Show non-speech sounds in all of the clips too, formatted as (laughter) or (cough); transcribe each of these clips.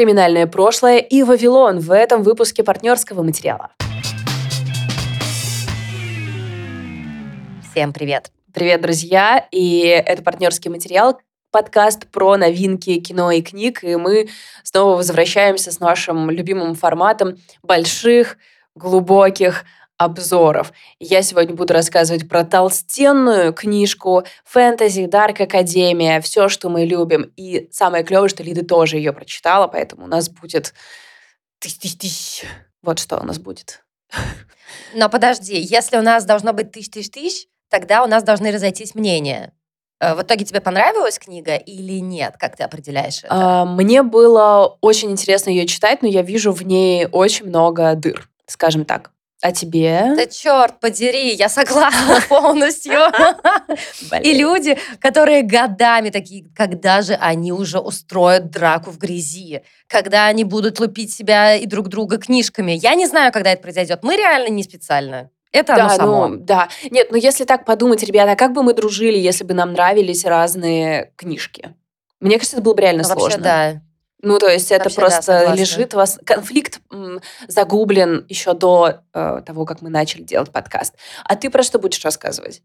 криминальное прошлое и Вавилон в этом выпуске партнерского материала. Всем привет! Привет, друзья! И это партнерский материал, подкаст про новинки кино и книг, и мы снова возвращаемся с нашим любимым форматом больших, глубоких обзоров. Я сегодня буду рассказывать про толстенную книжку фэнтези, Дарк Академия, все, что мы любим. И самое клевое, что Лида тоже ее прочитала, поэтому у нас будет. Вот что у нас будет. Но подожди, если у нас должно быть тысяч-тысяч-тысяч, тогда у нас должны разойтись мнения. Э, в итоге тебе понравилась книга или нет? Как ты определяешь это? А, мне было очень интересно ее читать, но я вижу в ней очень много дыр, скажем так. А тебе? Да черт подери, я согласна (laughs) полностью. И люди, которые годами такие, когда же они уже устроят драку в грязи? Когда они будут лупить себя и друг друга книжками? Я не знаю, когда это произойдет. Мы реально не специально. Это да, оно само. Ну, да. Нет, ну если так подумать, ребята, а как бы мы дружили, если бы нам нравились разные книжки? Мне кажется, это было бы реально ну, сложно. Вообще, да. Ну, то есть это Вообще, просто да, лежит у вас... Конфликт загублен еще до э, того, как мы начали делать подкаст. А ты про что будешь рассказывать?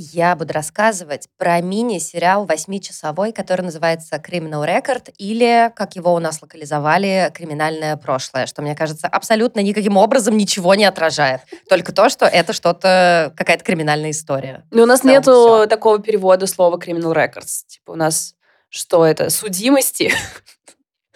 Я буду рассказывать про мини-сериал восьмичасовой, который называется Criminal Record, или, как его у нас локализовали, Криминальное прошлое, что, мне кажется, абсолютно никаким образом ничего не отражает. Только то, что это что-то, какая-то криминальная история. Ну, у нас целом нету всё. такого перевода слова Criminal Records. Типа у нас что это? Судимости? (laughs)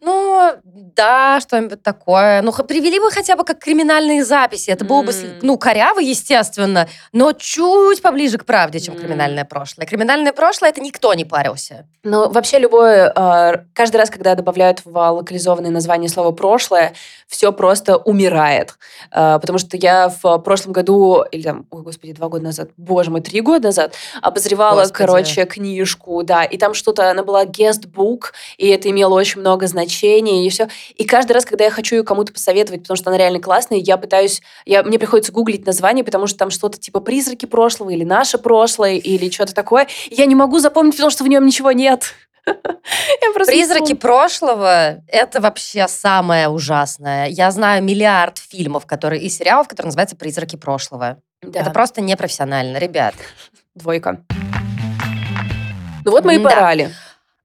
Ну, да, что-нибудь такое. Ну, привели бы хотя бы как криминальные записи. Это было бы, ну, коряво, естественно, но чуть поближе к правде, чем криминальное прошлое. Криминальное прошлое — это никто не парился. Ну, вообще любое... э, каждый раз, когда добавляют в локализованное название слово «прошлое», все просто умирает. Э, потому что я в прошлом году, или там, ой, господи, два года назад, боже мой, три года назад, обозревала, Господи. короче, книжку, да, и там что-то, она была guest-book, и это имело очень много значений, и все. И каждый раз, когда я хочу ее кому-то посоветовать, потому что она реально классная, я пытаюсь... Я, мне приходится гуглить название, потому что там что-то типа «Призраки прошлого» или «Наше прошлое» или что-то такое. Я не могу запомнить, потому что в нем ничего нет. (laughs) Призраки прошлого — это вообще самое ужасное. Я знаю миллиард фильмов которые, и сериалов, которые называются «Призраки прошлого». Да. Это просто непрофессионально, ребят. Двойка. Ну вот мы и порали.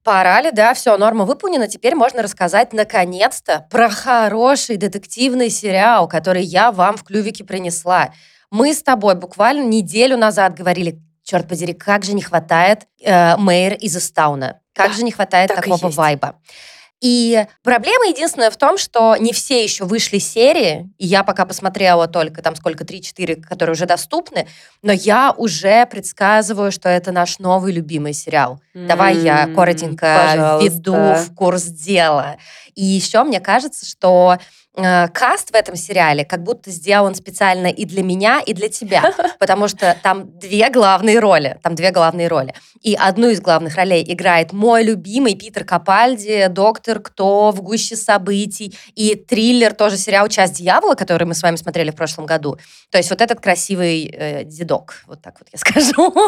Поорали, да, все, норма выполнена. Теперь можно рассказать, наконец-то, про хороший детективный сериал, который я вам в клювике принесла. Мы с тобой буквально неделю назад говорили, черт подери, как же не хватает э, Мэйр из Истауна. Как Да, же не хватает такого вайба. И проблема единственная в том, что не все еще вышли серии, и я пока посмотрела только там сколько, 3-4, которые уже доступны, но я уже предсказываю, что это наш новый любимый сериал. Давай я коротенько пожалуйста. веду в курс дела. И еще мне кажется, что э, каст в этом сериале как будто сделан специально и для меня, и для тебя, (laughs) потому что там две главные роли, там две главные роли. И одну из главных ролей играет мой любимый Питер Капальди, доктор Кто в гуще событий, и триллер, тоже сериал «Часть дьявола», который мы с вами смотрели в прошлом году. То есть вот этот красивый э, дедок, вот так вот я скажу. (laughs)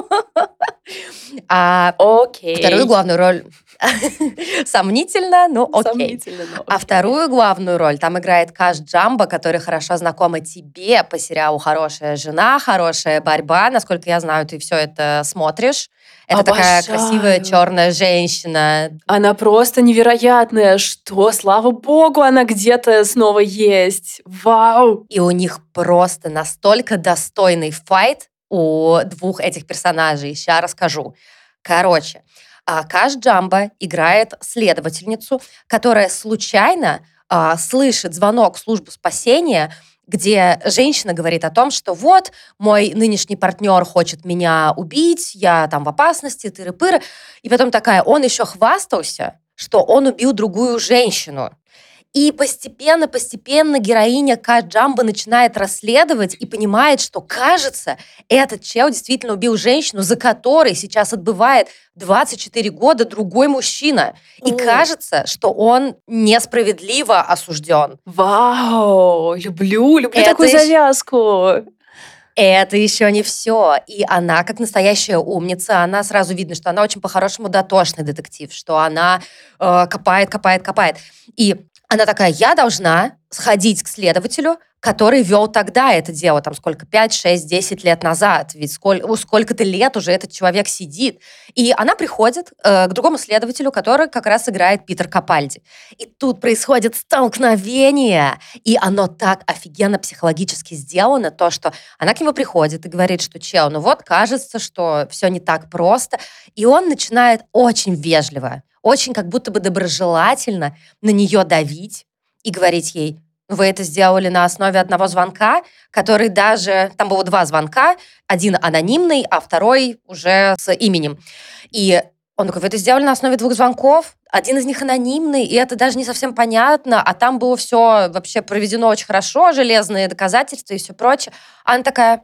А Окей. вторую главную роль (laughs) сомнительно, но окей. Сомнительно, но А окей. вторую главную роль там играет Каш Джамба, который хорошо знакома тебе по сериалу «Хорошая жена», «Хорошая борьба». Насколько я знаю, ты все это смотришь. Это такая Обожаю. красивая черная женщина. Она просто невероятная. Что, слава богу, она где-то снова есть. Вау. И у них просто настолько достойный файт у двух этих персонажей. Сейчас расскажу. Короче, а, Каш Джамба играет следовательницу, которая случайно а, слышит звонок в службу спасения, где женщина говорит о том, что вот, мой нынешний партнер хочет меня убить, я там в опасности, тыры-пыры. И потом такая, он еще хвастался, что он убил другую женщину. И постепенно-постепенно героиня Ка Джамба начинает расследовать и понимает, что, кажется, этот чел действительно убил женщину, за которой сейчас отбывает 24 года другой мужчина. И О. кажется, что он несправедливо осужден. Вау. Люблю, люблю Это такую завязку. это еще не все. И она, как настоящая умница, она сразу видно, что она очень по-хорошему дотошный детектив, что она э, копает, копает, копает. И она такая, я должна сходить к следователю, который вел тогда это дело, там сколько, 5, 6, 10 лет назад, ведь сколько, сколько-то лет уже этот человек сидит. И она приходит э, к другому следователю, который как раз играет Питер Капальди. И тут происходит столкновение, и оно так офигенно психологически сделано, то, что она к нему приходит и говорит, что, чел, ну вот, кажется, что все не так просто, и он начинает очень вежливо, очень как будто бы доброжелательно на нее давить и говорить ей, вы это сделали на основе одного звонка, который даже... Там было два звонка, один анонимный, а второй уже с именем. И он такой, вы это сделали на основе двух звонков? Один из них анонимный, и это даже не совсем понятно, а там было все вообще проведено очень хорошо, железные доказательства и все прочее. А она такая,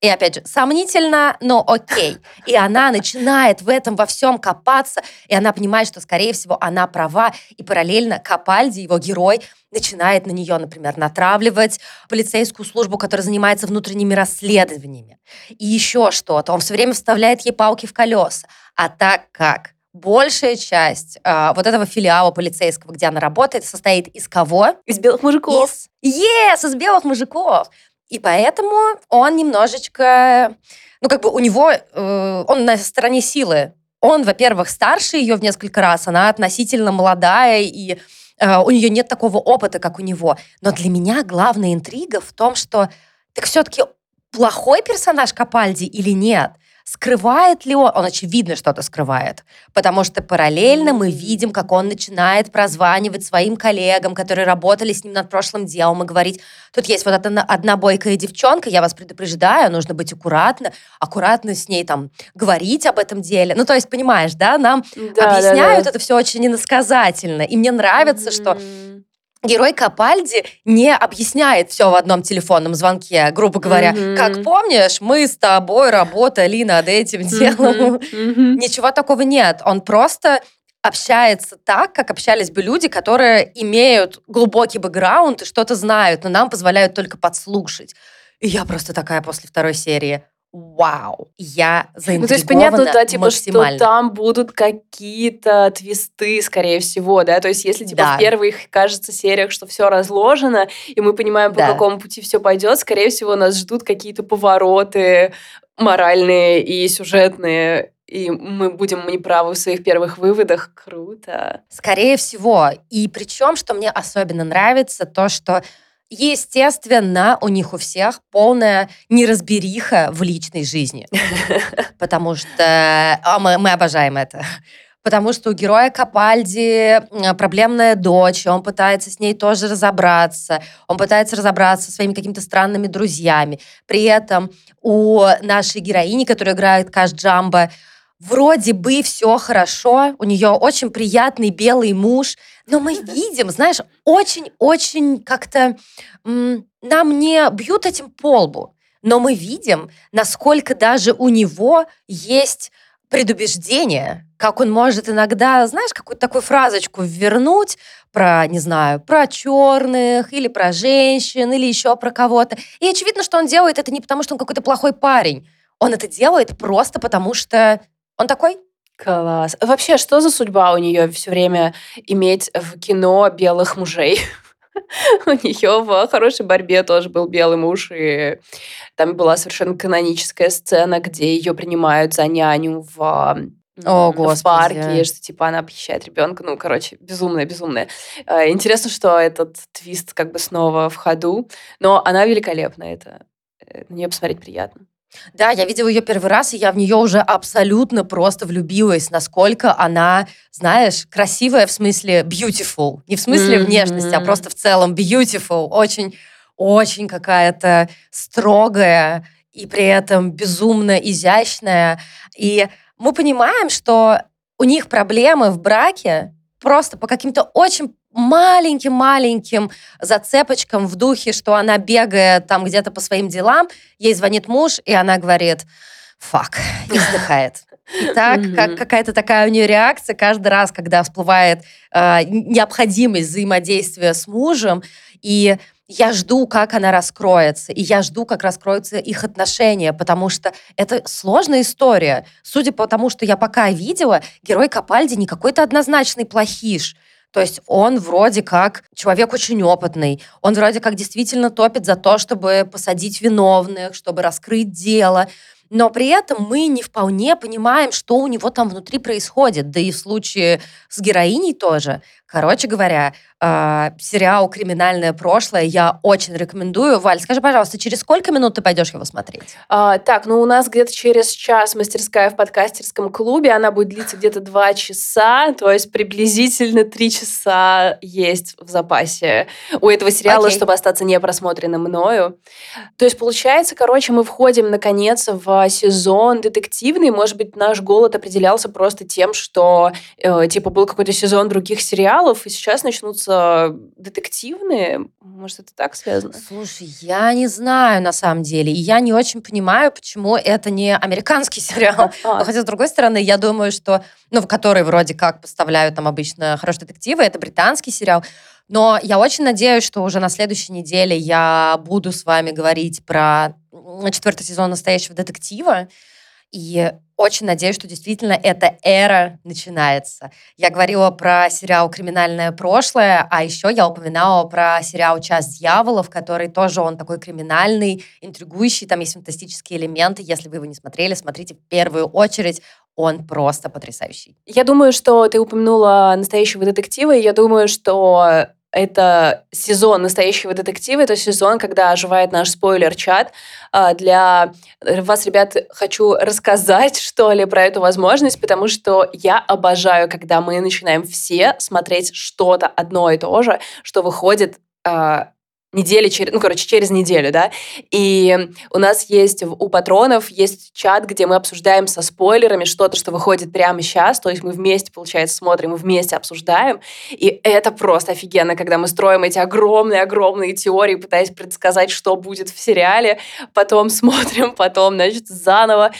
и опять же, сомнительно, но окей. И она начинает в этом во всем копаться, и она понимает, что, скорее всего, она права. И параллельно Капальди, его герой, начинает на нее, например, натравливать полицейскую службу, которая занимается внутренними расследованиями. И еще что-то. Он все время вставляет ей палки в колеса. А так как большая часть э, вот этого филиала полицейского, где она работает, состоит из кого? Из белых мужиков. Из, yes, из белых мужиков. И поэтому он немножечко, ну как бы у него, э, он на стороне силы. Он, во-первых, старше ее в несколько раз, она относительно молодая, и э, у нее нет такого опыта, как у него. Но для меня главная интрига в том, что так все-таки плохой персонаж Капальди или нет? Скрывает ли он? Он, очевидно, что-то скрывает. Потому что параллельно мы видим, как он начинает прозванивать своим коллегам, которые работали с ним над прошлым делом, и говорить, тут есть вот одна, одна бойкая девчонка, я вас предупреждаю, нужно быть аккуратно, аккуратно с ней там говорить об этом деле. Ну, то есть, понимаешь, да, нам да, объясняют да, да. это все очень иносказательно. И мне нравится, mm-hmm. что герой Капальди не объясняет все в одном телефонном звонке, грубо говоря. Mm-hmm. Как помнишь, мы с тобой работали над этим делом. Mm-hmm. Mm-hmm. Ничего такого нет. Он просто общается так, как общались бы люди, которые имеют глубокий бэкграунд и что-то знают, но нам позволяют только подслушать. И я просто такая после второй серии вау, я заинтригована Ну, то есть понятно, да, типа, что там будут какие-то твисты, скорее всего, да, то есть если, типа, да. в первых, кажется, сериях, что все разложено, и мы понимаем, по да. какому пути все пойдет, скорее всего, нас ждут какие-то повороты моральные и сюжетные, и мы будем неправы в своих первых выводах. Круто. Скорее всего. И причем, что мне особенно нравится, то, что Естественно, у них у всех полная неразбериха в личной жизни. (laughs) Потому что а мы, мы обожаем это. Потому что у героя Капальди проблемная дочь, он пытается с ней тоже разобраться, он пытается разобраться со своими какими-то странными друзьями. При этом у нашей героини, которая играет Каш Джамба, вроде бы все хорошо, у нее очень приятный белый муж, но мы видим, знаешь, очень-очень как-то нам не бьют этим по лбу, но мы видим, насколько даже у него есть предубеждение, как он может иногда, знаешь, какую-то такую фразочку вернуть про, не знаю, про черных или про женщин или еще про кого-то. И очевидно, что он делает это не потому, что он какой-то плохой парень. Он это делает просто потому, что он такой. Класс. Вообще, что за судьба у нее все время иметь в кино белых мужей? (laughs) У нее в хорошей борьбе тоже был белый муж, и там была совершенно каноническая сцена, где ее принимают за няню в о, в парке, что типа она похищает ребенка. Ну, короче, безумная, безумная. А, интересно, что этот твист как бы снова в ходу, но она великолепна, это э, на нее посмотреть приятно. Да, я видела ее первый раз, и я в нее уже абсолютно просто влюбилась, насколько она, знаешь, красивая в смысле beautiful. Не в смысле mm-hmm. внешности, а просто в целом beautiful. Очень, очень какая-то строгая и при этом безумно изящная. И мы понимаем, что у них проблемы в браке просто по каким-то очень маленьким-маленьким зацепочкам в духе, что она бегает там где-то по своим делам, ей звонит муж, и она говорит «фак» и вздыхает. И так, как какая-то такая у нее реакция каждый раз, когда всплывает э, необходимость взаимодействия с мужем, и я жду, как она раскроется, и я жду, как раскроются их отношения, потому что это сложная история. Судя по тому, что я пока видела, герой Капальди не какой-то однозначный плохиш. То есть он вроде как человек очень опытный, он вроде как действительно топит за то, чтобы посадить виновных, чтобы раскрыть дело, но при этом мы не вполне понимаем, что у него там внутри происходит. Да и в случае с героиней тоже. Короче говоря, э, сериал «Криминальное прошлое» я очень рекомендую. Валь, скажи, пожалуйста, через сколько минут ты пойдешь его смотреть? А, так, ну у нас где-то через час мастерская в подкастерском клубе. Она будет длиться где-то два часа, то есть приблизительно три часа есть в запасе у этого сериала, okay. чтобы остаться не просмотренным мною. То есть, получается, короче, мы входим, наконец, в сезон детективный. Может быть, наш голод определялся просто тем, что, э, типа, был какой-то сезон других сериалов, сериалов, и сейчас начнутся детективные. Может, это так связано? Слушай, я не знаю на самом деле. И я не очень понимаю, почему это не американский (laughs) сериал. А. Хотя, с другой стороны, я думаю, что, ну, в который вроде как поставляют там обычно хорошие детективы, это британский сериал. Но я очень надеюсь, что уже на следующей неделе я буду с вами говорить про четвертый сезон настоящего детектива. И очень надеюсь, что действительно эта эра начинается. Я говорила про сериал «Криминальное прошлое», а еще я упоминала про сериал «Час дьяволов», который тоже он такой криминальный, интригующий, там есть фантастические элементы. Если вы его не смотрели, смотрите в первую очередь. Он просто потрясающий. Я думаю, что ты упомянула настоящего детектива, и я думаю, что это сезон настоящего детектива, это сезон, когда оживает наш спойлер-чат. А, для вас, ребят, хочу рассказать, что ли, про эту возможность, потому что я обожаю, когда мы начинаем все смотреть что-то одно и то же, что выходит а, недели через, ну, короче, через неделю, да, и у нас есть у патронов есть чат, где мы обсуждаем со спойлерами что-то, что выходит прямо сейчас, то есть мы вместе, получается, смотрим, мы вместе обсуждаем, и это просто офигенно, когда мы строим эти огромные-огромные теории, пытаясь предсказать, что будет в сериале, потом смотрим, потом, значит, заново,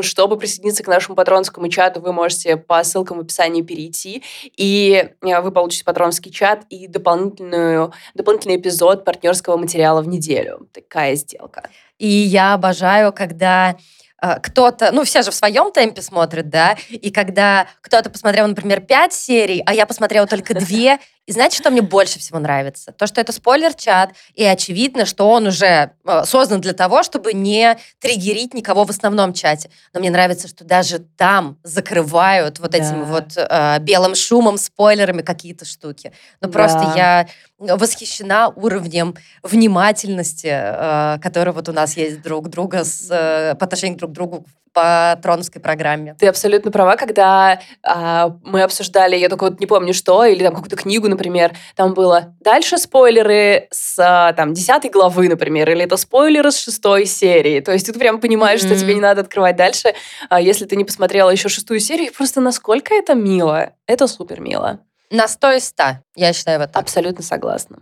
чтобы присоединиться к нашему патронскому чату, вы можете по ссылкам в описании перейти, и э, вы получите патронский чат и дополнительную, дополнительный эпизод от партнерского материала в неделю. Такая сделка. И я обожаю, когда э, кто-то, ну, все же в своем темпе смотрят, да, и когда кто-то посмотрел, например, пять серий, а я посмотрела только (laughs) две, и знаете, что мне больше всего нравится? То, что это спойлер-чат, и очевидно, что он уже э, создан для того, чтобы не триггерить никого в основном чате. Но мне нравится, что даже там закрывают вот да. этим вот э, белым шумом, спойлерами какие-то штуки. Ну, да. просто я восхищена уровнем внимательности, э, который вот у нас есть друг друга с, э, по отношению друг к другу по троновской программе. Ты абсолютно права, когда а, мы обсуждали, я только вот не помню что, или там какую-то книгу, например, там было дальше спойлеры с а, там десятой главы, например, или это спойлеры с шестой серии. То есть ты прям понимаешь, mm-hmm. что тебе не надо открывать дальше, а, если ты не посмотрела еще шестую серию. Просто насколько это мило. Это супер мило. На 100 из 100, я считаю вот так. Абсолютно согласна.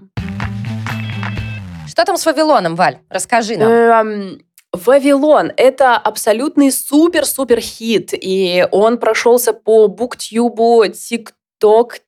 Что там с Вавилоном, Валь? Расскажи нам. Эм, Вавилон — это абсолютный супер-супер хит, и он прошелся по буктюбу, тикток,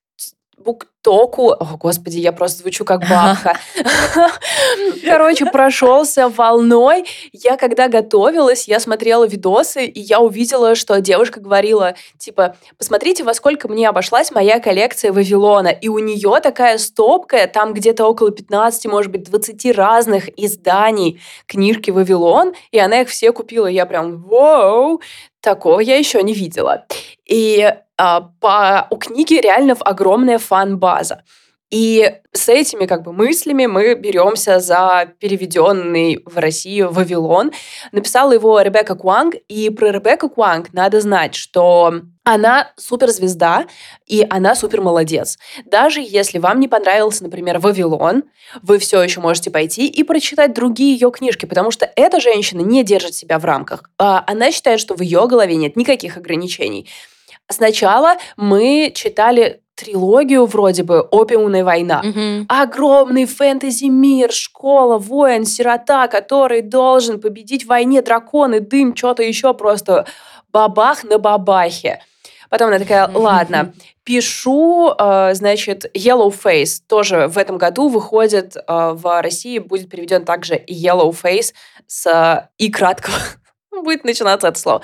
бук ТикТоку. О, господи, я просто звучу как бабка. (laughs) Короче, прошелся волной. Я когда готовилась, я смотрела видосы, и я увидела, что девушка говорила, типа, посмотрите, во сколько мне обошлась моя коллекция Вавилона. И у нее такая стопка, там где-то около 15, может быть, 20 разных изданий книжки Вавилон, и она их все купила. Я прям, вау, такого я еще не видела. И а, по, у книги реально огромная фан-база. И с этими как бы мыслями мы беремся за переведенный в Россию «Вавилон». Написала его Ребекка Куанг, и про Ребекку Куанг надо знать, что она суперзвезда, и она супер молодец. Даже если вам не понравился, например, «Вавилон», вы все еще можете пойти и прочитать другие ее книжки, потому что эта женщина не держит себя в рамках. А она считает, что в ее голове нет никаких ограничений. Сначала мы читали трилогию вроде бы «Опиумная война». Угу. Огромный фэнтези-мир, школа, воин, сирота, который должен победить в войне драконы, дым, что-то еще просто бабах на бабахе. Потом она такая, ладно, пишу, э, значит, Yellow Face. Тоже в этом году выходит э, в России, будет переведен также Yellow Face с и краткого (laughs) будет начинаться это слово.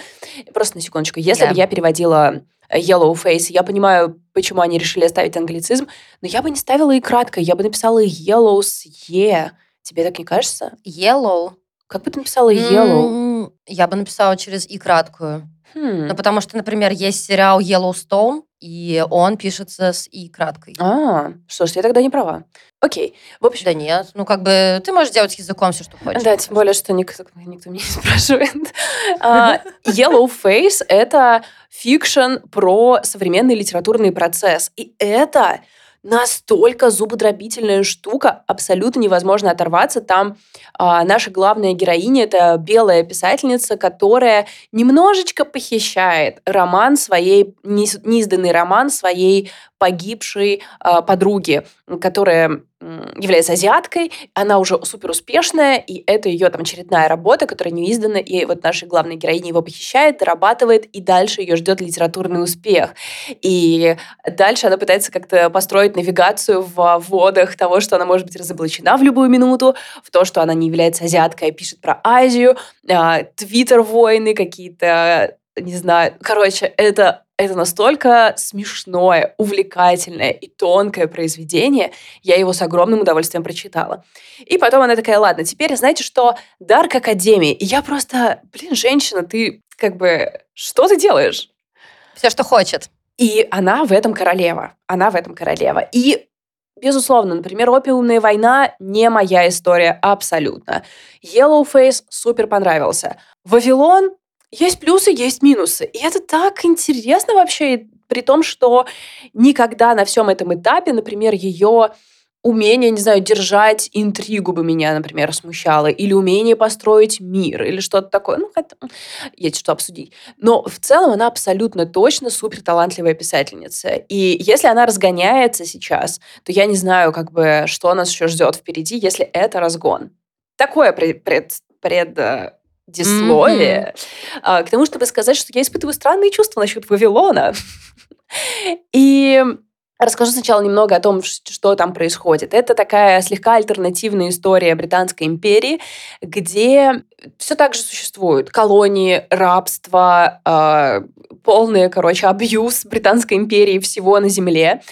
Просто на секундочку. Если бы я переводила yellow face. Я понимаю, почему они решили оставить англицизм, но я бы не ставила и кратко, я бы написала yellow с e. Тебе так не кажется? Yellow. Как бы ты написала yellow? Я бы написала через и краткую. Хм. Ну, потому что, например, есть сериал Yellowstone, и он пишется с и краткой. А, что ж, я тогда не права. Окей. В общем... Да нет, ну как бы ты можешь делать языком все, что хочешь. Да, тем более, что никто, никто меня не (laughs) спрашивает. Э, (laughs) Yellowface — это fiction про современный литературный процесс. И это настолько зубодробительная штука, абсолютно невозможно оторваться. Там а, наша главная героиня это белая писательница, которая немножечко похищает роман своей неизданный роман своей погибшей э, подруги, которая является азиаткой, она уже супер успешная, и это ее там очередная работа, которая не издана, и вот наша главная героиня его похищает, дорабатывает, и дальше ее ждет литературный успех. И дальше она пытается как-то построить навигацию в водах того, что она может быть разоблачена в любую минуту, в то, что она не является азиаткой, а пишет про Азию, а, твиттер-войны какие-то, не знаю. Короче, это это настолько смешное, увлекательное и тонкое произведение. Я его с огромным удовольствием прочитала. И потом она такая, ладно, теперь знаете что? Дарк Академии. И я просто, блин, женщина, ты как бы, что ты делаешь? Все, что хочет. И она в этом королева. Она в этом королева. И Безусловно, например, «Опиумная война» не моя история абсолютно. «Yellowface» супер понравился. «Вавилон» Есть плюсы, есть минусы. И это так интересно вообще, при том, что никогда на всем этом этапе, например, ее умение, не знаю, держать интригу бы меня, например, смущало, или умение построить мир, или что-то такое. Ну, хотя есть что обсудить. Но в целом она абсолютно точно супер талантливая писательница. И если она разгоняется сейчас, то я не знаю, как бы, что нас еще ждет впереди, если это разгон. Такое пред, пред, пред э, дисловие, mm-hmm. к тому, чтобы сказать, что я испытываю странные чувства насчет Вавилона. (laughs) И Расскажу сначала немного о том, что там происходит. Это такая слегка альтернативная история Британской империи, где все так же существуют колонии, рабство, э, полный, короче, абьюз Британской империи всего на земле.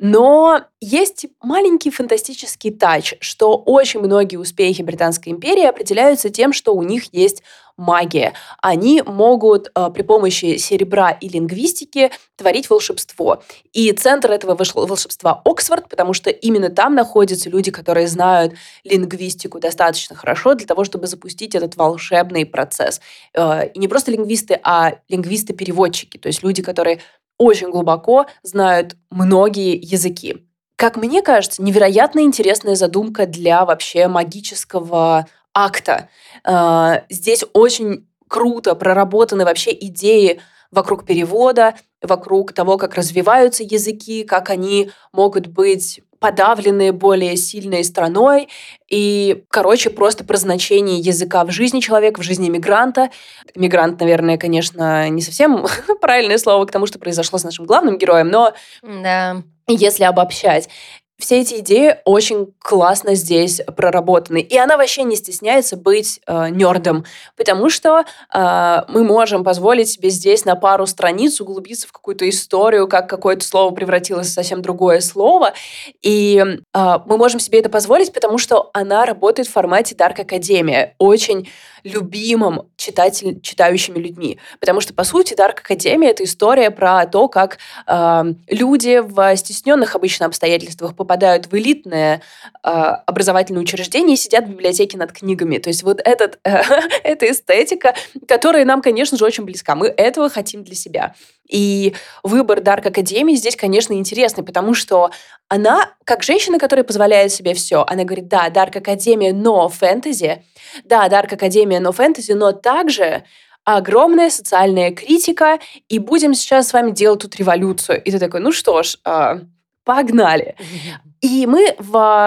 Но есть маленький фантастический тач, что очень многие успехи Британской империи определяются тем, что у них есть магия. Они могут э, при помощи серебра и лингвистики творить волшебство. И центр этого волшебства Оксфорд, потому что именно там находятся люди, которые знают лингвистику достаточно хорошо для того, чтобы запустить этот волшебный процесс. Э, и не просто лингвисты, а лингвисты-переводчики, то есть люди, которые очень глубоко знают многие языки. Как мне кажется, невероятно интересная задумка для вообще магического акта. А, здесь очень круто проработаны вообще идеи вокруг перевода, вокруг того, как развиваются языки, как они могут быть подавленные более сильной страной. И, короче, просто про значение языка в жизни человека, в жизни мигранта. Мигрант, наверное, конечно, не совсем (laughs) правильное слово к тому, что произошло с нашим главным героем, но да. если обобщать все эти идеи очень классно здесь проработаны. И она вообще не стесняется быть э, нердом, потому что э, мы можем позволить себе здесь на пару страниц углубиться в какую-то историю, как какое-то слово превратилось в совсем другое слово. И э, мы можем себе это позволить, потому что она работает в формате Dark Академия, очень любимым читатель, читающими людьми. Потому что, по сути, Dark Академия — это история про то, как э, люди в стесненных обычно обстоятельствах попадают в элитное э, образовательное учреждение и сидят в библиотеке над книгами. То есть вот этот, э, (laughs) эта эстетика, которая нам, конечно же, очень близка. Мы этого хотим для себя. И выбор Дарк Академии здесь, конечно, интересный, потому что она, как женщина, которая позволяет себе все, она говорит, да, Дарк Академия, но фэнтези, да, Дарк Академия, но фэнтези, но также огромная социальная критика, и будем сейчас с вами делать тут революцию. И ты такой, ну что ж, э, погнали. И мы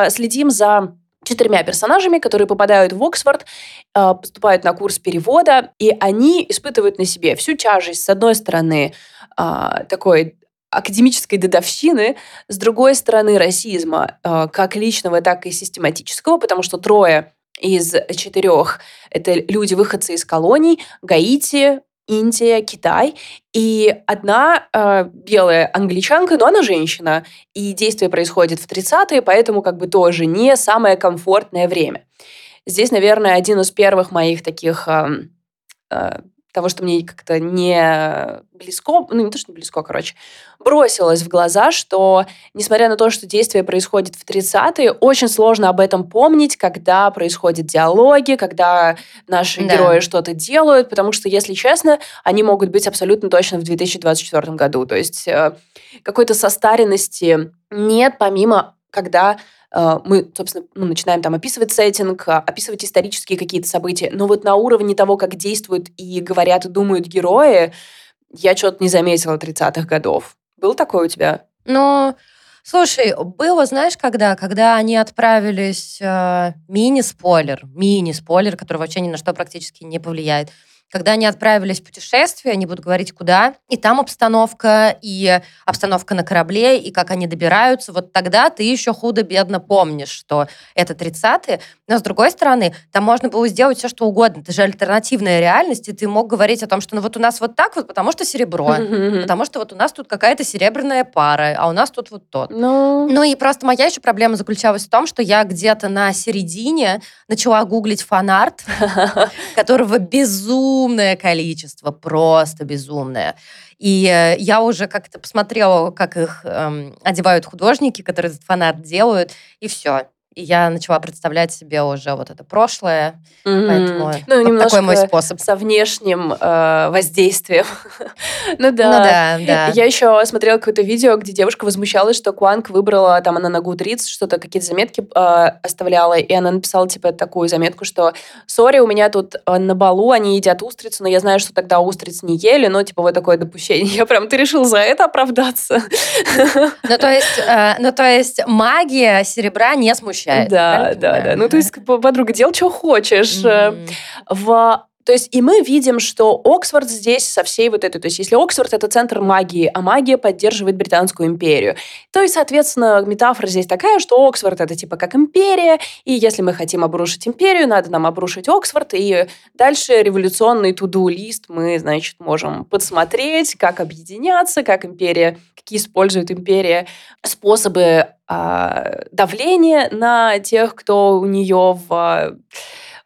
следим за четырьмя персонажами, которые попадают в Оксфорд, э, поступают на курс перевода, и они испытывают на себе всю тяжесть, с одной стороны, а, такой академической дедовщины, с другой стороны, расизма, э, как личного, так и систематического, потому что трое из четырех — это люди-выходцы из колоний, Гаити, Индия, Китай. И одна э, белая англичанка, но она женщина. И действие происходит в 30-е, поэтому как бы тоже не самое комфортное время. Здесь, наверное, один из первых моих таких э, э, того, что мне как-то не близко, ну не то, что не близко, короче, бросилось в глаза, что, несмотря на то, что действие происходит в 30-е, очень сложно об этом помнить, когда происходят диалоги, когда наши да. герои что-то делают, потому что, если честно, они могут быть абсолютно точно в 2024 году. То есть э, какой-то состаренности нет, помимо когда мы, собственно, ну, начинаем там описывать сеттинг, а, описывать исторические какие-то события, но вот на уровне того, как действуют и говорят и думают герои, я что-то не заметила 30-х годов. Был такой у тебя? Ну, слушай, было, знаешь, когда? Когда они отправились, э, мини-спойлер, мини-спойлер, который вообще ни на что практически не повлияет, когда они отправились в путешествие, они будут говорить, куда, и там обстановка, и обстановка на корабле, и как они добираются, вот тогда ты еще худо-бедно помнишь, что это 30-е, но с другой стороны, там можно было сделать все, что угодно, это же альтернативная реальность, и ты мог говорить о том, что ну вот у нас вот так вот, потому что серебро, потому что вот у нас тут какая-то серебряная пара, а у нас тут вот тот. Ну... ну и просто моя еще проблема заключалась в том, что я где-то на середине начала гуглить фанарт, (laughs) которого безумно безумное количество, просто безумное. И э, я уже как-то посмотрела, как их эм, одевают художники, которые этот фанат делают, и все. И я начала представлять себе уже вот это прошлое. Mm-hmm. Поэтому ну, вот такой мой способ. Со внешним э, воздействием. (laughs) ну да. Ну да, да. Я еще смотрела какое-то видео, где девушка возмущалась, что Куанг выбрала, там она на Goodreads что-то, какие-то заметки э, оставляла, и она написала типа такую заметку, что «Сори, у меня тут э, на балу они едят устрицу, но я знаю, что тогда устриц не ели, но типа вот такое допущение». (laughs) Я прям, ты решил за это оправдаться? ну, то есть, э, ну, то есть магия серебра не смущает смущает. Да, да, да. Ну, то есть, подруга, делай, что хочешь. Mm-hmm. В то есть и мы видим, что Оксфорд здесь со всей вот этой... То есть если Оксфорд — это центр магии, а магия поддерживает Британскую империю, то и, соответственно, метафора здесь такая, что Оксфорд — это типа как империя, и если мы хотим обрушить империю, надо нам обрушить Оксфорд, и дальше революционный туду-лист мы, значит, можем подсмотреть, как объединяться, как империя, какие использует империя способы э, давления на тех, кто у нее в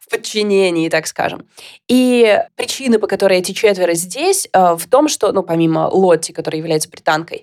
в подчинении, так скажем. И причины, по которой эти четверо здесь, э, в том, что, ну, помимо Лотти, которая является британкой,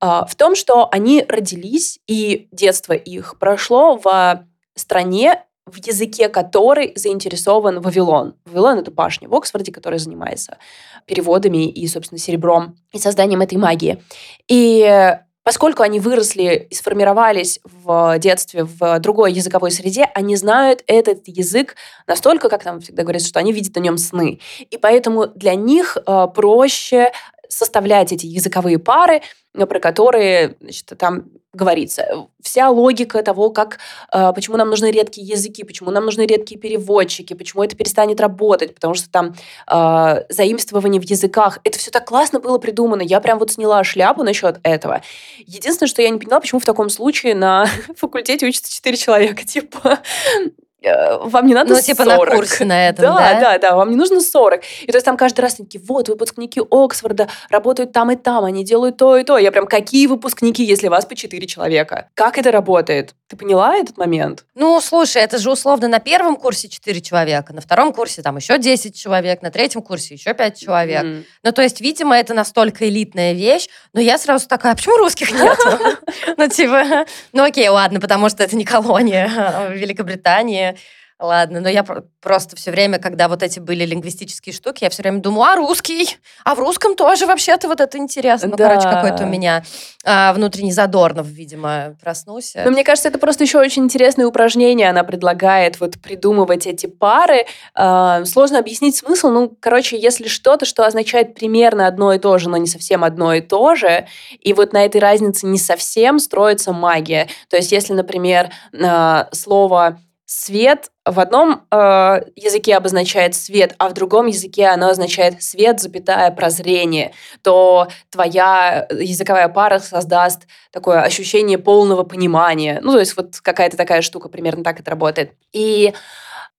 э, в том, что они родились, и детство их прошло в стране, в языке которой заинтересован Вавилон. Вавилон — это башня в Оксфорде, которая занимается переводами и, собственно, серебром и созданием этой магии. И Поскольку они выросли и сформировались в детстве в другой языковой среде, они знают этот язык настолько, как нам всегда говорят, что они видят на нем сны. И поэтому для них э, проще составлять эти языковые пары, про которые значит, там говорится. Вся логика того, как, э, почему нам нужны редкие языки, почему нам нужны редкие переводчики, почему это перестанет работать, потому что там э, заимствование в языках, это все так классно было придумано. Я прям вот сняла шляпу насчет этого. Единственное, что я не поняла, почему в таком случае на (laughs) факультете учатся 4 человека. (laughs) Типа, Э, вам не надо Ну, типа 40. на курсе на этом, да? Да, да, да, вам не нужно 40. И то есть там каждый раз такие, вот, выпускники Оксфорда работают там и там, они делают то и то. Я прям, какие выпускники, если вас по 4 человека? Как это работает? Ты поняла этот момент? Ну, слушай, это же условно на первом курсе 4 человека, на втором курсе там еще 10 человек, на третьем курсе еще 5 человек. Mm-hmm. Ну, то есть, видимо, это настолько элитная вещь, но я сразу такая, а почему русских нет? (laughs) Ну, типа, ну окей, ладно, потому что это не колония а Великобритании, Ладно, но я просто все время, когда вот эти были лингвистические штуки, я все время думаю, а русский? А в русском тоже вообще-то вот это интересно. Ну, да. короче, какой-то у меня а, внутренний Задорнов, видимо, проснулся. Но мне кажется, это просто еще очень интересное упражнение. Она предлагает вот придумывать эти пары. А, сложно объяснить смысл. Ну, короче, если что-то, что означает примерно одно и то же, но не совсем одно и то же, и вот на этой разнице не совсем строится магия. То есть, если, например, а, слово свет в одном э, языке обозначает свет, а в другом языке оно означает свет, запятая, прозрение, то твоя языковая пара создаст такое ощущение полного понимания. Ну, то есть вот какая-то такая штука, примерно так это работает. И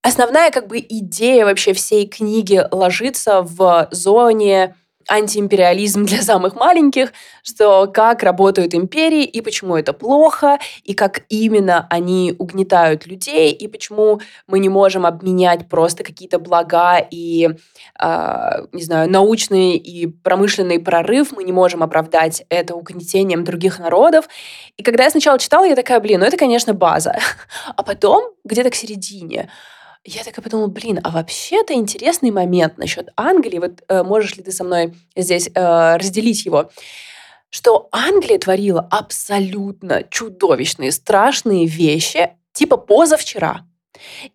основная как бы идея вообще всей книги ложится в зоне антиимпериализм для самых маленьких, что как работают империи и почему это плохо, и как именно они угнетают людей, и почему мы не можем обменять просто какие-то блага и, э, не знаю, научный и промышленный прорыв, мы не можем оправдать это угнетением других народов. И когда я сначала читала, я такая, блин, ну это, конечно, база. (laughs) А потом, где-то к середине, я такая подумала, блин, а вообще-то интересный момент насчет Англии. Вот э, можешь ли ты со мной здесь э, разделить его? Что Англия творила абсолютно чудовищные, страшные вещи, типа позавчера.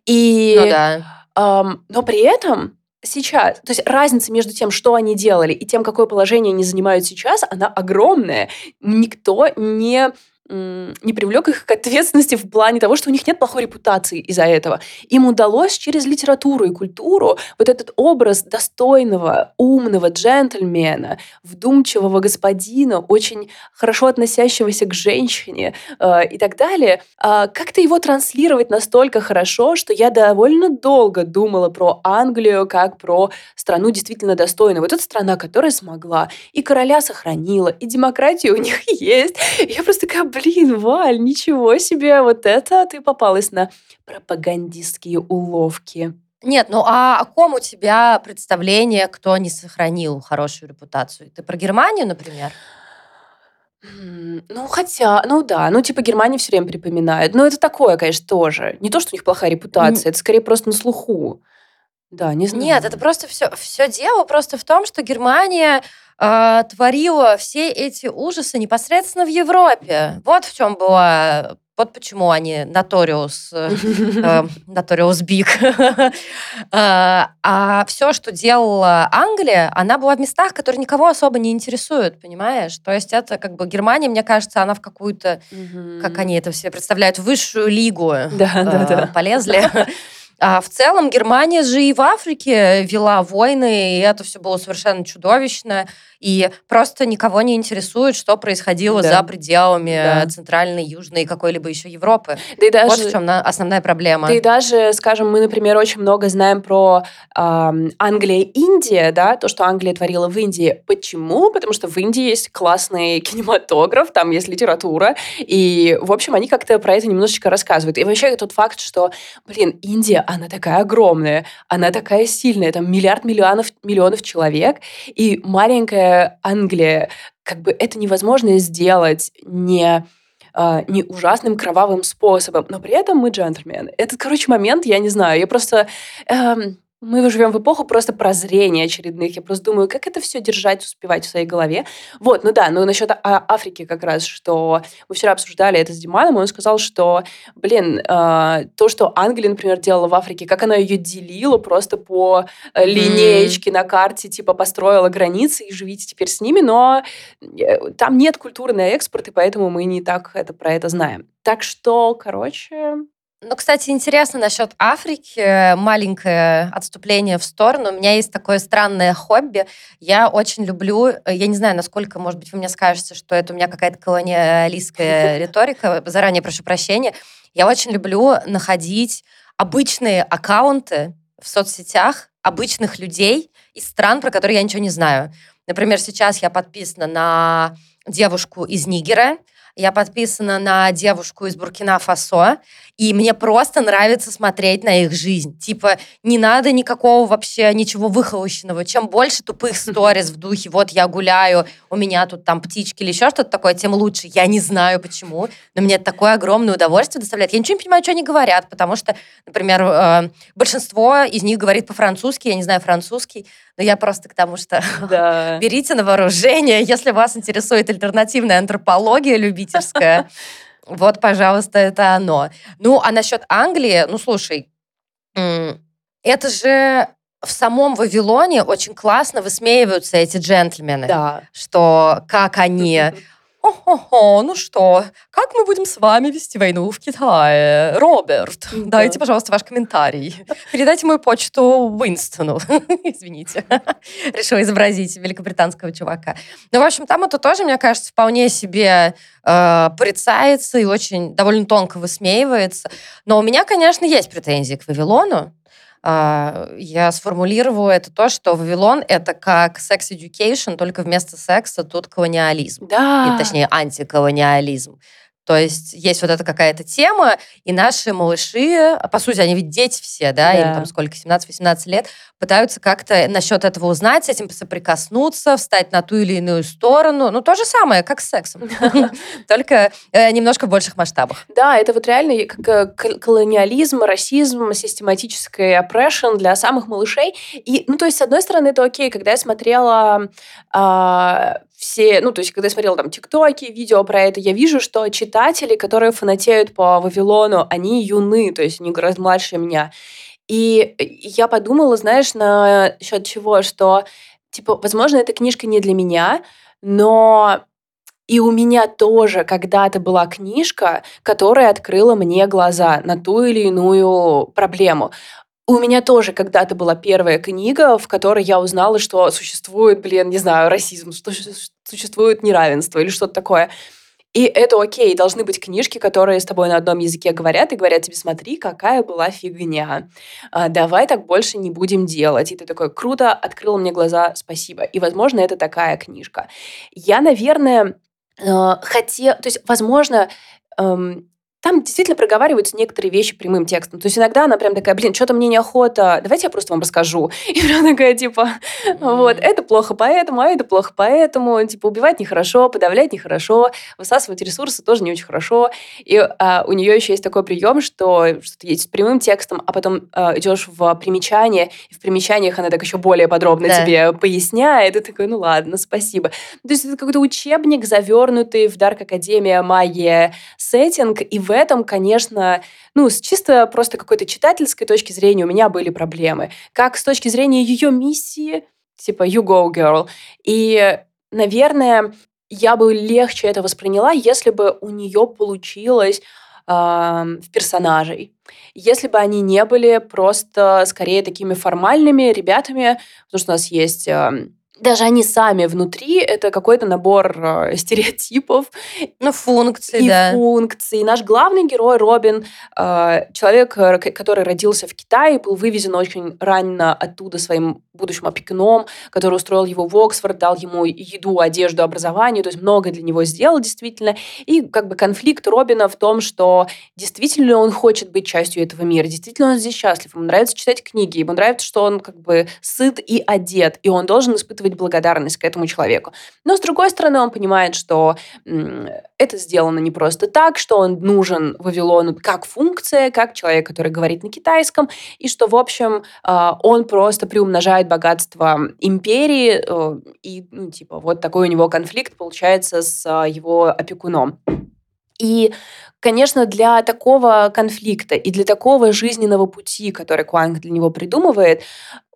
И, ну, да. эм, но при этом сейчас, то есть разница между тем, что они делали, и тем, какое положение они занимают сейчас, она огромная. Никто не не привлек их к ответственности в плане того, что у них нет плохой репутации из-за этого. Им удалось через литературу и культуру вот этот образ достойного, умного джентльмена, вдумчивого господина, очень хорошо относящегося к женщине э, и так далее, э, как-то его транслировать настолько хорошо, что я довольно долго думала про Англию как про страну действительно достойную. Вот эта страна, которая смогла и короля сохранила, и демократию у них (laughs) есть. Я просто такая, блин, Валь, ничего себе, вот это ты попалась на пропагандистские уловки. Нет, ну а о ком у тебя представление, кто не сохранил хорошую репутацию? Ты про Германию, например? Ну, хотя, ну да, ну типа Германии все время припоминают. Но это такое, конечно, тоже. Не то, что у них плохая репутация, это скорее просто на слуху. Да, не знаю. Нет, это просто все, все дело просто в том, что Германия э, творила все эти ужасы непосредственно в Европе. Вот в чем была вот почему они Notorious, (laughs) Notorious Big. (laughs) А все, что делала Англия, она была в местах, которые никого особо не интересуют, понимаешь? То есть это как бы Германия, мне кажется, она в какую-то, как они это все представляют, высшую лигу э, полезли. (laughs) А в целом Германия же и в Африке вела войны, и это все было совершенно чудовищно. И просто никого не интересует, что происходило да. за пределами да. Центральной, Южной какой-либо еще Европы. Да и даже, вот в чем основная проблема. Да и даже, скажем, мы, например, очень много знаем про э, Англия и Индия, да, то, что Англия творила в Индии. Почему? Потому что в Индии есть классный кинематограф, там есть литература, и, в общем, они как-то про это немножечко рассказывают. И вообще тот факт, что, блин, Индия, она такая огромная, она такая сильная, там миллиард миллионов, миллионов человек, и маленькая Англия, как бы это невозможно сделать не а, не ужасным кровавым способом, но при этом мы джентльмены. Этот, короче, момент, я не знаю, я просто... Эм, мы живем в эпоху просто прозрения очередных. Я просто думаю, как это все держать, успевать в своей голове. Вот, ну да, ну насчет а- Африки как раз, что мы вчера обсуждали это с Диманом, и он сказал, что, блин, э, то, что Англия, например, делала в Африке, как она ее делила просто по э, линеечке mm. на карте, типа построила границы и живите теперь с ними, но э, там нет культуры на экспорт, и поэтому мы не так это, про это знаем. Так что, короче, ну, кстати, интересно насчет Африки. Маленькое отступление в сторону. У меня есть такое странное хобби. Я очень люблю, я не знаю, насколько, может быть, вы мне скажете, что это у меня какая-то колониалистская (laughs) риторика. Заранее прошу прощения. Я очень люблю находить обычные аккаунты в соцсетях обычных людей из стран, про которые я ничего не знаю. Например, сейчас я подписана на девушку из Нигера, я подписана на девушку из Буркина-Фасо, и мне просто нравится смотреть на их жизнь. Типа, не надо никакого вообще ничего выхолощенного. Чем больше тупых (laughs) сториз в духе, вот я гуляю, у меня тут там птички или еще что-то такое, тем лучше. Я не знаю почему, но мне такое огромное удовольствие доставляет. Я ничего не понимаю, что они говорят, потому что, например, э, большинство из них говорит по-французски, я не знаю французский, но я просто к тому, что да. (laughs) берите на вооружение, если вас интересует альтернативная антропология любительская, (laughs) вот, пожалуйста, это оно. Ну, а насчет Англии, ну, слушай, это же в самом Вавилоне очень классно высмеиваются эти джентльмены. Да. Что как они О-хо-хо, ну что, как мы будем с вами вести войну в Китае? Роберт, Да. дайте, пожалуйста, ваш комментарий. Передайте мою почту Уинстону. (laughs) Извините. (laughs) Решила изобразить великобританского чувака. Ну, в общем, там это тоже, мне кажется, вполне себе э, порицается и очень довольно тонко высмеивается. Но у меня, конечно, есть претензии к Вавилону. А, Я сформулирую это то, что Вавилон — это как секс-education, только вместо секса тут колониализм. Да. И, точнее, антиколониализм. То есть есть вот эта какая-то тема, и наши малыши, по сути, они ведь дети все, да, им Да. там сколько, 17-18 лет, пытаются как-то насчет этого узнать, с этим соприкоснуться, встать на ту или иную сторону. Ну, то же самое, как с сексом. (laughs) (laughs) Только э, немножко в больших масштабах. Да, это вот реально как э, кол- колониализм, расизм, систематический oppression для самых малышей. И, ну, то есть, с одной стороны, это окей, когда я смотрела а, все, ну, то есть, когда я смотрела там тиктоки, видео про это, я вижу, что читатели, которые фанатеют по Вавилону, они юны, то есть, они гораздо младше меня. И я подумала, знаешь, на счет чего, что, типа, возможно, эта книжка не для меня, но и у меня тоже когда-то была книжка, которая открыла мне глаза на ту или иную проблему. У меня тоже когда-то была первая книга, в которой я узнала, что существует, блин, не знаю, расизм, что существует неравенство или что-то такое. И это окей, должны быть книжки, которые с тобой на одном языке говорят и говорят тебе, смотри, какая была фигня. А, давай так больше не будем делать. И ты такой, круто, открыл мне глаза, спасибо. И, возможно, это такая книжка. Я, наверное, э, хотела... То есть, возможно, эм, там действительно проговариваются некоторые вещи прямым текстом. То есть иногда она прям такая, блин, что-то мне неохота, давайте я просто вам расскажу. (laughs) И прям такая, типа, вот, это плохо поэтому, а это плохо поэтому, типа, убивать нехорошо, подавлять нехорошо, высасывать ресурсы тоже не очень хорошо. И а, у нее еще есть такой прием, что что-то есть с прямым текстом, а потом а, идешь в примечание, и в примечаниях она так еще более подробно Да. тебе поясняет, и ты такой, ну ладно, спасибо. То есть это какой-то учебник, завернутый в Дарк Академия магия сеттинг, и в этом, конечно, ну, с чисто просто какой-то читательской точки зрения у меня были проблемы. Как с точки зрения ее миссии, типа you go, girl. И, наверное, я бы легче это восприняла, если бы у нее получилось в персонажей. Если бы они не были просто скорее такими формальными ребятами, потому что у нас есть даже они сами внутри, это какой-то набор э, (laughs) стереотипов, Ну, функции, и да. функций. Наш главный герой Робин, э, человек, э, который родился в Китае, был вывезен очень рано оттуда своим будущим опекуном, который устроил его в Оксфорд, дал ему еду, одежду, образование, то есть много для него сделал действительно. И как бы конфликт Робина в том, что действительно он хочет быть частью этого мира, действительно он здесь счастлив, ему нравится читать книги, ему нравится, что он как бы сыт и одет, и он должен испытывать благодарность к этому человеку. Но с другой стороны, он понимает, что это сделано не просто так, что он нужен Вавилону как функция, как человек, который говорит на китайском, и что, в общем, а, он просто приумножает богатство империи, э, и, ну, типа, вот такой у него конфликт получается с а, его опекуном. И, конечно, для такого конфликта и для такого жизненного пути, который Куанг для него придумывает,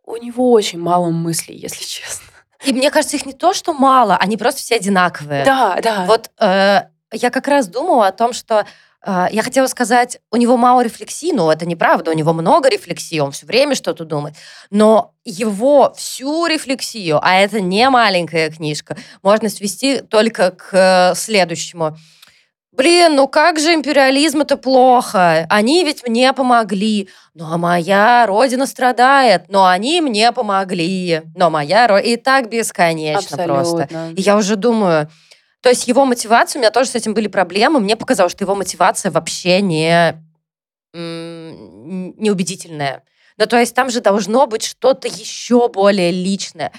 у него очень мало мыслей, если честно. И мне кажется, их не то, что мало, они просто все одинаковые. Да, да. Вот э, я как раз думала о том, что э, я хотела сказать, у него мало рефлексии, но это неправда, у него много рефлексии, он все время что-то думает. Но его всю рефлексию, а это не маленькая книжка, можно свести только к э, следующему. Блин, ну как же империализм это плохо? Они ведь мне помогли. Ну а моя родина страдает. Но они мне помогли. Но моя родина... И так бесконечно просто. Абсолютно. И я уже думаю, то есть его мотивация, у меня тоже с этим были проблемы. Мне показалось, что его мотивация вообще не неубедительная. Ну, то есть там же должно быть что-то еще более личное.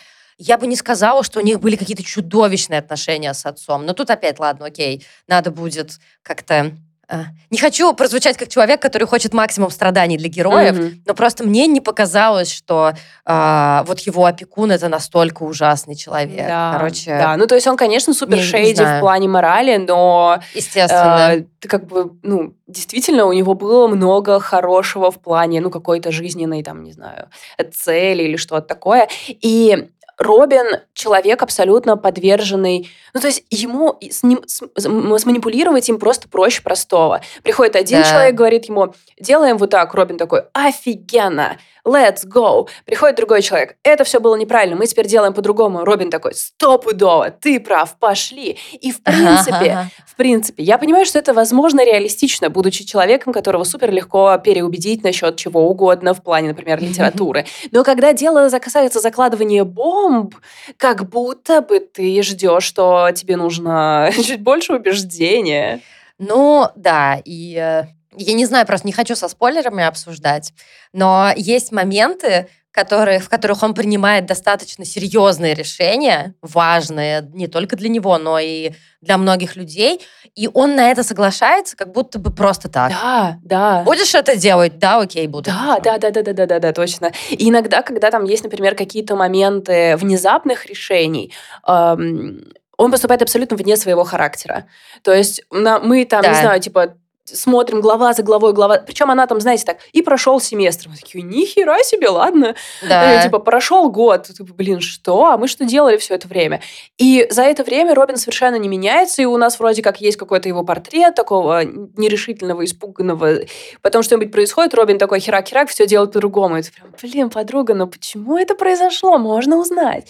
Я бы не сказала, что у них были какие-то чудовищные отношения с отцом. Но тут опять, ладно, окей, надо будет как-то... э, Не хочу прозвучать как человек, который хочет максимум страданий для героев, Мгм. но просто мне не показалось, что а, вот его опекун это настолько ужасный человек. Да, Короче, да, ну то есть он, конечно, супер не- не шейди в плане морали, но естественно. э, как бы, ну, действительно, у него было много хорошего в плане, ну, какой-то жизненной, там, не знаю, цели или что-то такое. И Робин человек абсолютно подверженный. Ну, то есть ему с ним с, сманипулировать им просто проще простого. Приходит один да. человек, говорит ему, делаем вот так. Робин такой, офигенно, let's go. Приходит другой человек, это все было неправильно, мы теперь делаем по-другому. Робин такой, стопудово, ты прав, пошли. И в принципе, ага. в принципе, я понимаю, что это возможно реалистично, будучи человеком, которого супер легко переубедить насчет чего угодно в плане, например, литературы. Но когда дело касается закладывания бомб, как будто бы ты ждешь, что тебе нужно (laughs) чуть больше убеждения. Ну, да, и э, я не знаю, просто не хочу со спойлерами обсуждать, но есть моменты, которые, в которых он принимает достаточно серьезные решения, важные не только для него, но и для многих людей, и он на это соглашается, как будто бы просто так. Да, да. Будешь это делать? Да, окей, буду. Да, да, да, да, да, да, да, да, точно. И иногда, когда там есть, например, какие-то моменты внезапных решений, эм, он поступает абсолютно вне своего характера. То есть на, мы там, да. не знаю, типа смотрим глава за главой, глава. Причем она там, знаете, так, и прошел семестр. Мы такие, нихера себе, ладно. Да. И, типа, прошел год. Блин, что? А мы что делали все это время? И за это время Робин совершенно не меняется, и у нас вроде как есть какой-то его портрет такого нерешительного, испуганного. Потом что-нибудь происходит, Робин такой херак-херак, все делает по-другому. Ты прям, блин, подруга, ну почему это произошло? Можно узнать.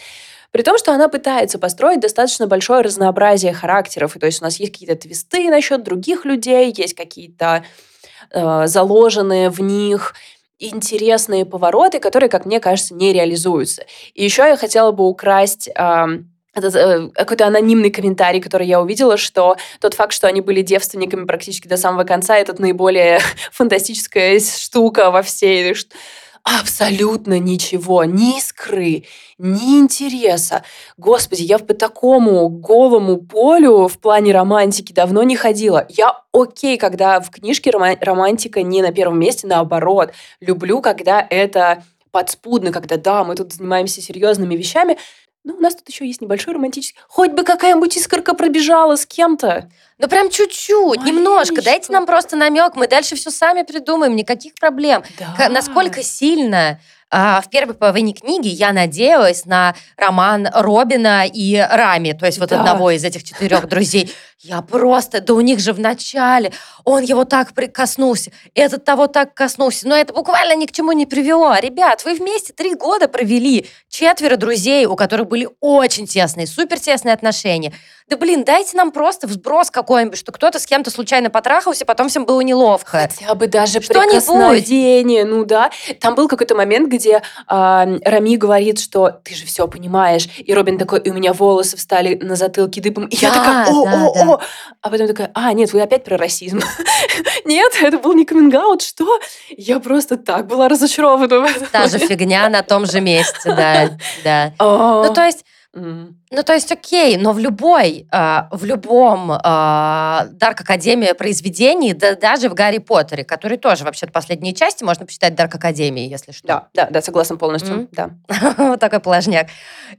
При том, что она пытается построить достаточно большое разнообразие характеров. И то есть у нас есть какие-то твисты насчет других людей, есть какие-то э, заложенные в них интересные повороты, которые, как мне кажется, не реализуются. И еще я хотела бы украсть э, этот, э, какой-то анонимный комментарий, который я увидела, что тот факт, что они были девственниками практически до самого конца, это наиболее (laughs) фантастическая штука во всей абсолютно ничего, ни искры, ни интереса. Господи, я по такому голому полю в плане романтики давно не ходила. Я окей, когда в книжке романтика не на первом месте, наоборот. Люблю, когда это подспудно, когда да, мы тут занимаемся серьезными вещами, ну, у нас тут еще есть небольшой романтический. Хоть бы какая-нибудь искорка пробежала с кем-то. Ну, прям чуть-чуть, немножко. Дайте нам просто намек, мы дальше все сами придумаем, никаких проблем. Да. Насколько сильно в первой половине книги я надеялась на роман Робина и Рами, то есть вот да. одного из этих четырех друзей. Я просто, да у них же в начале, он его так прикоснулся, этот того так коснулся, но это буквально ни к чему не привело. Ребят, вы вместе три года провели, четверо друзей, у которых были очень тесные, супер тесные отношения. Да блин, дайте нам просто взброс какой-нибудь, что кто-то с кем-то случайно потрахался, потом всем было неловко. Хотя бы даже прикосновение, ну да. Там был какой-то момент, где э, Рами говорит, что ты же все понимаешь, и Робин такой, и у меня волосы встали на затылке дыбом, и да, я такая, о, да, о, да. о, а потом такая, а, нет, вы опять про расизм. (laughs) нет, это был не каминг что? Я просто так была разочарована. Та же фигня на том же месте, да, да. (laughs) Ну, то есть Ну, то есть, окей, но в любой, э, в любом э, Дарк Академия произведении, да даже в Гарри Поттере, который тоже вообще-то последние части можно посчитать Дарк Академией, если что. Да, да, да, согласна полностью, mm. да. (laughs) вот такой положняк.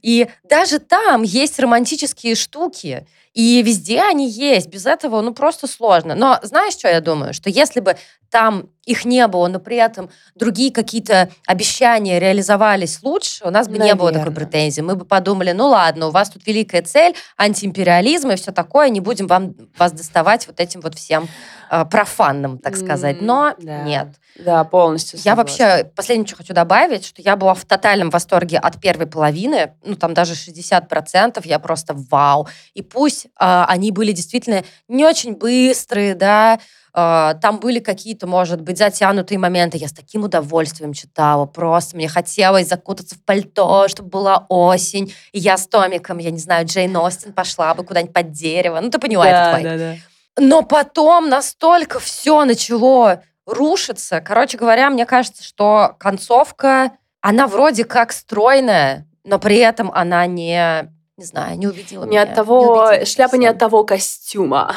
И даже там есть романтические штуки, и везде они есть. Без этого, ну, просто сложно. Но знаешь, что я думаю? Что если бы там их не было, но при этом другие какие-то обещания реализовались лучше, у нас бы Наверное. не было такой претензии. Мы бы подумали, ну ладно, у вас тут великая цель, антиимпериализм и все такое, не будем вам, вас доставать вот этим вот всем э, профанным, так сказать. Но да. нет. Да, полностью. Я вообще, последнее, что хочу добавить, что я была в тотальном восторге от первой половины, ну там даже 60%, я просто вау. И пусть э, они были действительно не очень быстрые, да, там были какие-то, может быть, затянутые моменты. Я с таким удовольствием читала. Просто мне хотелось закутаться в пальто, чтобы была осень. И я с Томиком, я не знаю, Джейн Остин пошла бы куда-нибудь под дерево. Ну, ты понимаешь, да, это твой. Да, да. Но потом настолько все начало рушится. Короче говоря, мне кажется, что концовка, она вроде как стройная, но при этом она не, не знаю, не увидела не меня. От того, не шляпа не от того костюма.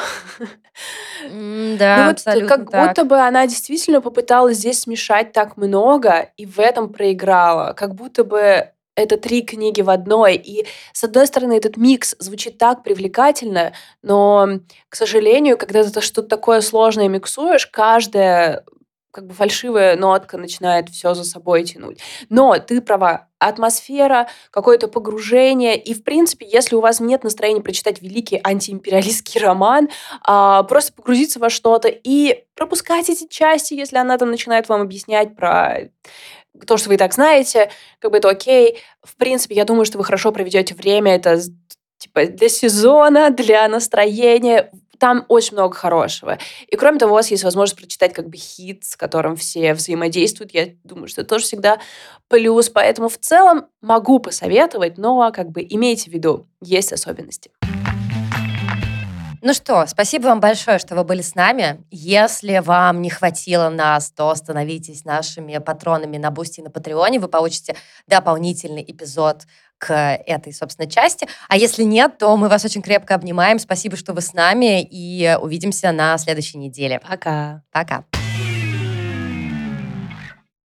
Mm, да, ну, вот как так. будто бы она действительно попыталась здесь смешать так много и в этом проиграла. Как будто бы это три книги в одной. И, с одной стороны, этот микс звучит так привлекательно, но, к сожалению, когда ты что-то такое сложное миксуешь, каждая как бы фальшивая нотка начинает все за собой тянуть. Но ты права, атмосфера, какое-то погружение. И, в принципе, если у вас нет настроения прочитать великий антиимпериалистский роман, а, просто погрузиться во что-то и пропускать эти части, если она там начинает вам объяснять про то, что вы и так знаете, как бы это окей. В принципе, я думаю, что вы хорошо проведете время. Это типа для сезона, для настроения там очень много хорошего. И кроме того, у вас есть возможность прочитать как бы хит, с которым все взаимодействуют. Я думаю, что это тоже всегда плюс. Поэтому в целом могу посоветовать, но как бы имейте в виду, есть особенности. Ну что, спасибо вам большое, что вы были с нами. Если вам не хватило нас, то становитесь нашими патронами на Бусти и на Патреоне. Вы получите дополнительный эпизод к этой, собственно, части. А если нет, то мы вас очень крепко обнимаем. Спасибо, что вы с нами, и увидимся на следующей неделе. Пока. Пока.